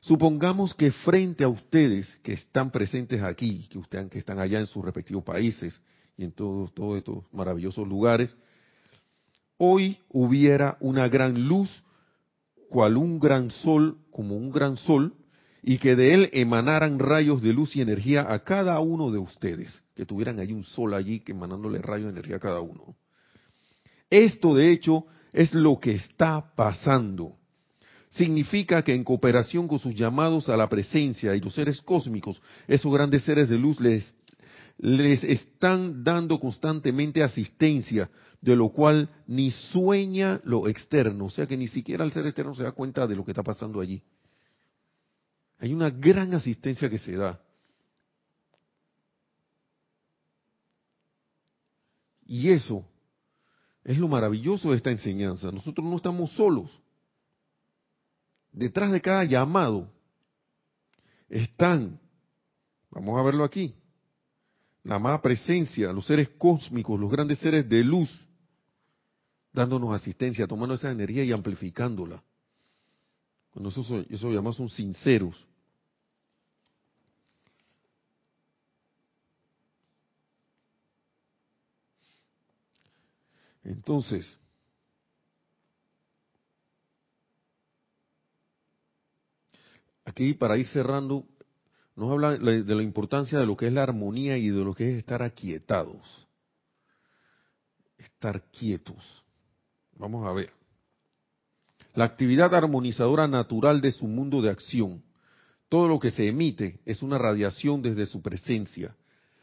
Supongamos que frente a ustedes que están presentes aquí, que, ustedes, que están allá en sus respectivos países y en todos, estos maravillosos lugares, hoy hubiera una gran luz, cual un gran sol, como un gran sol, y que de él emanaran rayos de luz y energía a cada uno de ustedes, que tuvieran ahí un sol allí que emanándole rayos de energía a cada uno. Esto de hecho es lo que está pasando. Significa que en cooperación con sus llamados a la presencia y los seres cósmicos, esos grandes seres de luz les, les están dando constantemente asistencia, de lo cual ni sueña lo externo, o sea que ni siquiera el ser externo se da cuenta de lo que está pasando allí. Hay una gran asistencia que se da. Y eso es lo maravilloso de esta enseñanza. Nosotros no estamos solos. Detrás de cada llamado están, vamos a verlo aquí, la amada presencia, los seres cósmicos, los grandes seres de luz, dándonos asistencia, tomando esa energía y amplificándola. Cuando eso, eso lo llamamos sinceros. Entonces, aquí para ir cerrando, nos habla de la importancia de lo que es la armonía y de lo que es estar aquietados. Estar quietos. Vamos a ver. La actividad armonizadora natural de su mundo de acción. Todo lo que se emite es una radiación desde su presencia,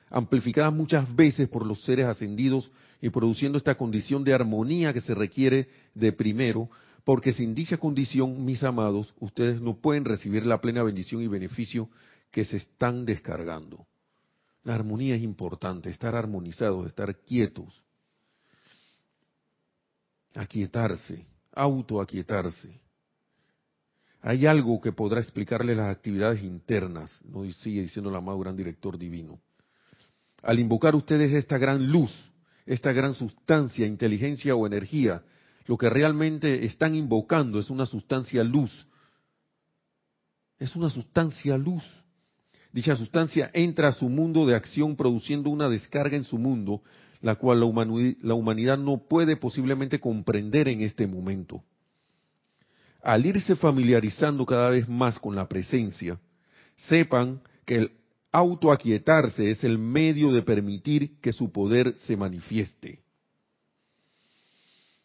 amplificada muchas veces por los seres ascendidos y produciendo esta condición de armonía que se requiere de primero, porque sin dicha condición, mis amados, ustedes no pueden recibir la plena bendición y beneficio que se están descargando. La armonía es importante, estar armonizados, estar quietos, aquietarse, autoaquietarse. Hay algo que podrá explicarle las actividades internas, nos sigue diciendo el amado gran director divino. Al invocar ustedes esta gran luz, esta gran sustancia, inteligencia o energía, lo que realmente están invocando es una sustancia luz. Es una sustancia luz. Dicha sustancia entra a su mundo de acción produciendo una descarga en su mundo, la cual la humanidad no puede posiblemente comprender en este momento. Al irse familiarizando cada vez más con la presencia, sepan que el autoaquietarse es el medio de permitir que su poder se manifieste.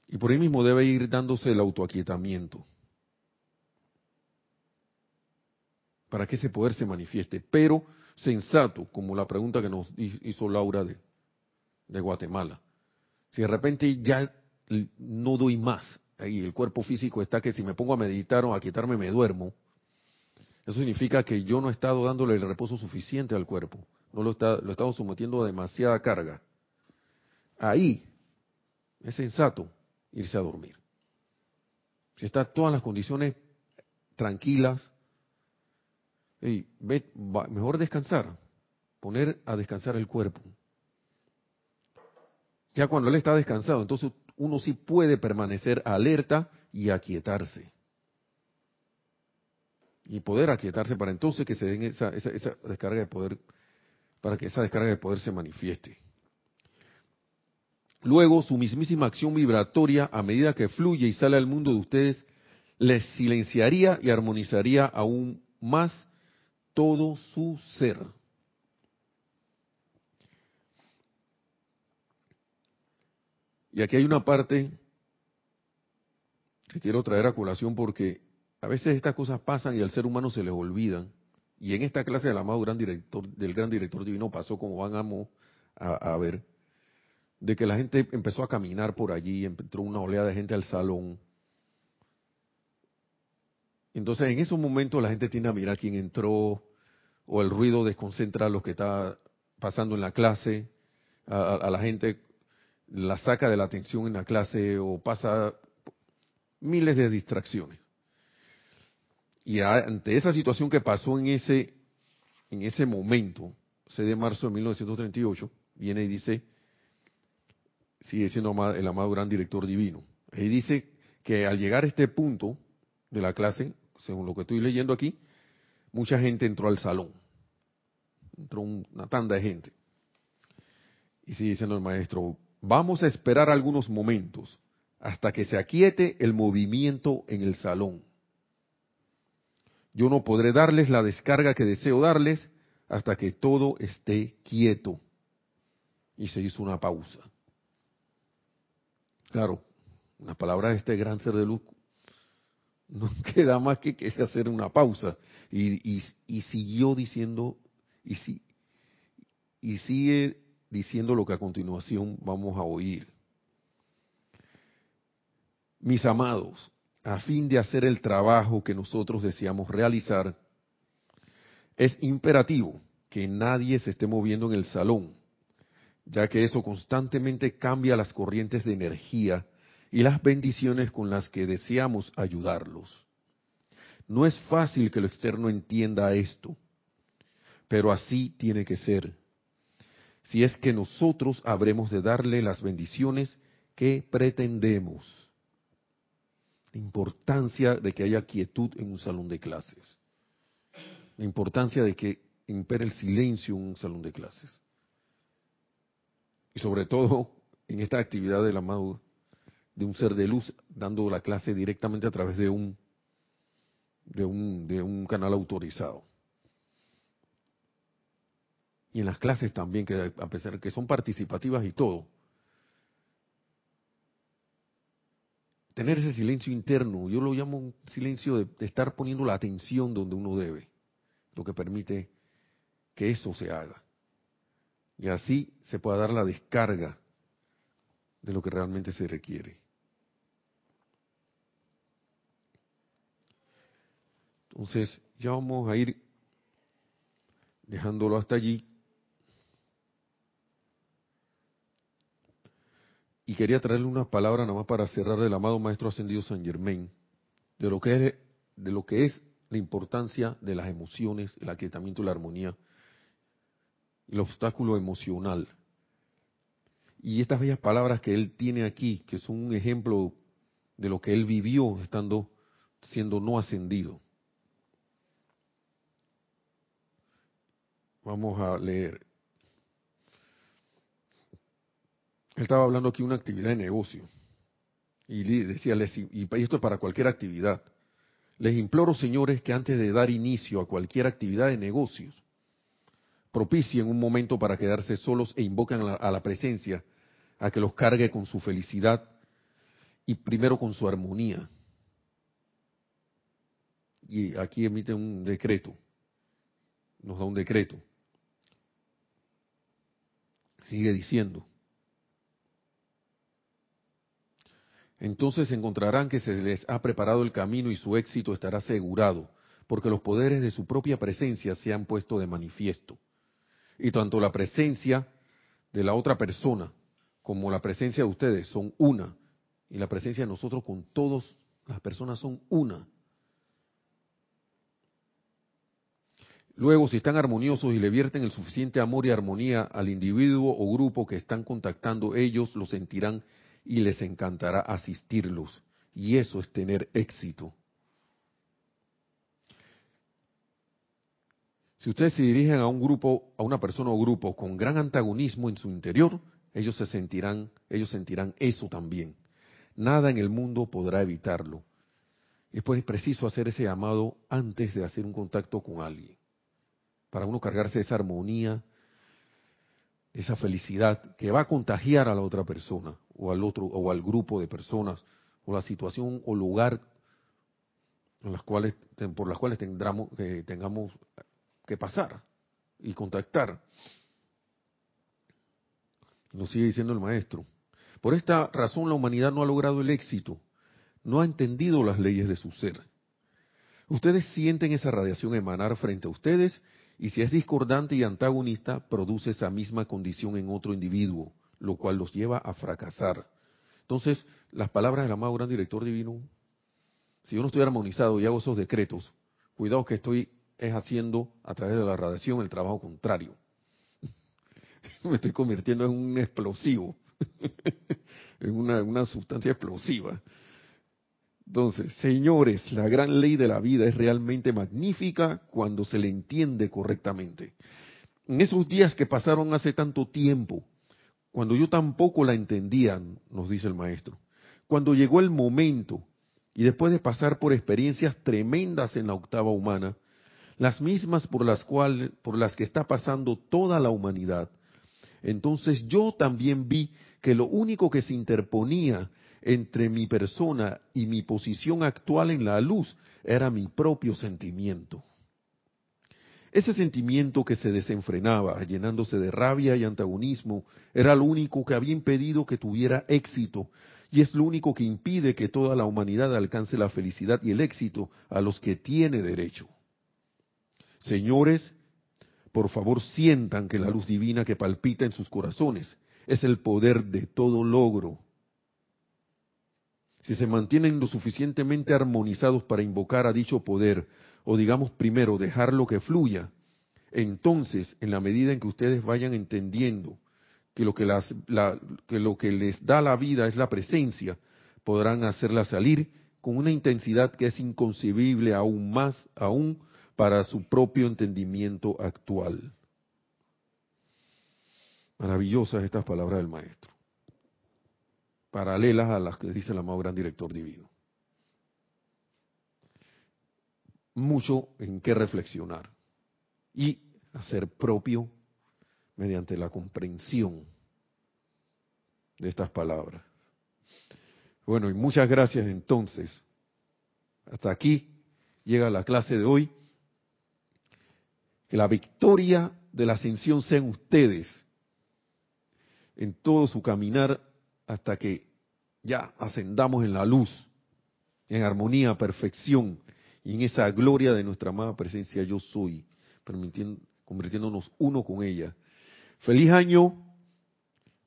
Y por ahí mismo debe ir dándose el autoaquietamiento. Para que ese poder se manifieste. Pero sensato, como la pregunta que nos hizo Laura de, Guatemala. Si de repente ya no doy más, ahí el cuerpo físico está que si me pongo a meditar o a quietarme me duermo, eso significa que yo no he estado dándole el reposo suficiente al cuerpo, no lo, está, lo he estado sometiendo a demasiada carga. Ahí es sensato irse a dormir. Si están todas las condiciones tranquilas, mejor descansar, poner a descansar el cuerpo. Ya cuando él está descansado, entonces uno sí puede permanecer alerta y aquietarse y poder aquietarse para entonces que se den esa, esa, esa descarga de poder, para que esa descarga de poder se manifieste. Luego, su mismísima acción vibratoria, a medida que fluye y sale al mundo de ustedes, les silenciaría y armonizaría aún más todo su ser. Y aquí hay una parte que quiero traer a colación porque a veces estas cosas pasan y al ser humano se les olvidan. Y en esta clase del amado gran director, del gran director divino pasó como van a, a, ver, de que la gente empezó a caminar por allí, entró una oleada de gente al salón. Entonces en esos momentos la gente tiende a mirar quién entró, o el ruido desconcentra lo que está pasando en la clase, a, la gente la saca de la atención en la clase o pasa miles de distracciones. Y ante esa situación que pasó en ese, en ese momento, 6 de marzo de 1938, viene y dice, sigue siendo el amado gran director divino, y dice que al llegar a este punto de la clase, según lo que estoy leyendo aquí, mucha gente entró al salón, entró una tanda de gente. Y sigue diciendo el maestro, vamos a esperar algunos momentos hasta que se aquiete el movimiento en el salón yo no podré darles la descarga que deseo darles hasta que todo esté quieto. Y se hizo una pausa. Claro, la palabra de este gran ser de luz (laughs) no queda más que, hacer una pausa. Y, siguió diciendo, y, y sigue diciendo lo que a continuación vamos a oír. Mis amados, a fin de hacer el trabajo que nosotros deseamos realizar, es imperativo que nadie se esté moviendo en el salón, ya que eso constantemente cambia las corrientes de energía y las bendiciones con las que deseamos ayudarlos. No es fácil que lo externo entienda esto, pero así tiene que ser. Si es que nosotros habremos de darle las bendiciones que pretendemos la importancia de que haya quietud en un salón de clases, la importancia de que impere el silencio en un salón de clases. Y sobre todo en esta actividad del amado de un ser de luz dando la clase directamente a través de un de un, de un canal autorizado. Y en las clases también, que a pesar que son participativas y todo, tener ese silencio interno, yo lo llamo un silencio de, estar poniendo la atención donde uno debe, lo que permite que eso se haga. Y así se pueda dar la descarga de lo que realmente se requiere. Entonces, ya vamos a ir dejándolo hasta allí. Y quería traerle una palabra nada más para cerrar del amado Maestro Ascendido San Germain, de lo que es, de lo que es la importancia de las emociones, el aquietamiento la armonía, el obstáculo emocional. Y estas bellas palabras que él tiene aquí, que son un ejemplo de lo que él vivió estando siendo no ascendido. Vamos a leer. Él estaba hablando aquí de una actividad de negocio. Y decía, y esto es para cualquier actividad. Les imploro, señores, que antes de dar inicio a cualquier actividad de negocios, propicien un momento para quedarse solos e la, a la presencia a que los cargue con su felicidad y primero con su armonía. Y aquí emite un decreto, nos da un decreto. Sigue diciendo. Entonces encontrarán que se les ha preparado el camino y su éxito estará asegurado, porque los poderes de su propia presencia se han puesto de manifiesto. Y tanto la presencia de la otra persona como la presencia de ustedes son una, y la presencia de nosotros con todas las personas son una. Luego, si están armoniosos y le vierten el suficiente amor y armonía al individuo o grupo que están contactando, ellos lo sentirán y les encantará asistirlos. Y eso es tener éxito. Si ustedes se dirigen a un grupo, a una persona o grupo con gran antagonismo en su interior, ellos se sentirán, ellos sentirán eso también. Nada en el mundo podrá evitarlo. Es pues preciso hacer ese llamado antes de hacer un contacto con alguien para uno cargarse esa armonía, esa felicidad que va a contagiar a la otra persona o al otro o al grupo de personas o la situación o lugar en las cuales por las cuales tendremos, eh, tengamos que pasar y contactar. Nos sigue diciendo el maestro. Por esta razón la humanidad no ha logrado el éxito, no ha entendido las leyes de su ser. Ustedes sienten esa radiación emanar frente a ustedes y si es discordante y antagonista, produce esa misma condición en otro individuo, lo cual los lleva a fracasar. Entonces, las palabras del amado gran director divino, si yo no estoy armonizado y hago esos decretos, cuidado que estoy es haciendo a través de la radiación el trabajo contrario. (laughs) Me estoy convirtiendo en un explosivo, (laughs) en una, una sustancia explosiva. Entonces, señores, la gran ley de la vida es realmente magnífica cuando se le entiende correctamente. En esos días que pasaron hace tanto tiempo, cuando yo tampoco la entendía, nos dice el maestro, cuando llegó el momento y después de pasar por experiencias tremendas en la octava humana, las mismas por las cuales por las que está pasando toda la humanidad, entonces yo también vi que lo único que se interponía entre mi persona y mi posición actual en la luz era mi propio sentimiento. Ese sentimiento que se desenfrenaba, llenándose de rabia y antagonismo, era lo único que había impedido que tuviera éxito, y es lo único que impide que toda la humanidad alcance la felicidad y el éxito a los que tiene derecho. Señores, por favor sientan que la luz divina que palpita en sus corazones es el poder de todo logro, si se mantienen lo suficientemente armonizados para invocar a dicho poder, o digamos primero dejarlo que fluya, entonces, en la medida en que ustedes vayan entendiendo que lo que, que lo que les da la vida es la presencia, podrán hacerla salir con una intensidad que es inconcebible aún más, aún para su propio entendimiento actual. Maravillosas estas palabras del maestro. Paralelas a las que dice el amado gran director divino. Mucho en qué reflexionar y hacer propio mediante la comprensión de estas palabras. Bueno, y muchas gracias entonces. Hasta aquí llega la clase de hoy. Que la victoria de la ascensión sean ustedes en todo su caminar hasta que ya ascendamos en la luz, en armonía, perfección y en esa gloria de nuestra amada presencia yo soy, convirtiéndonos uno con ella. Feliz año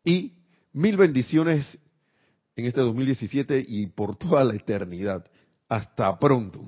y mil bendiciones en este 2017 y por toda la eternidad. Hasta pronto.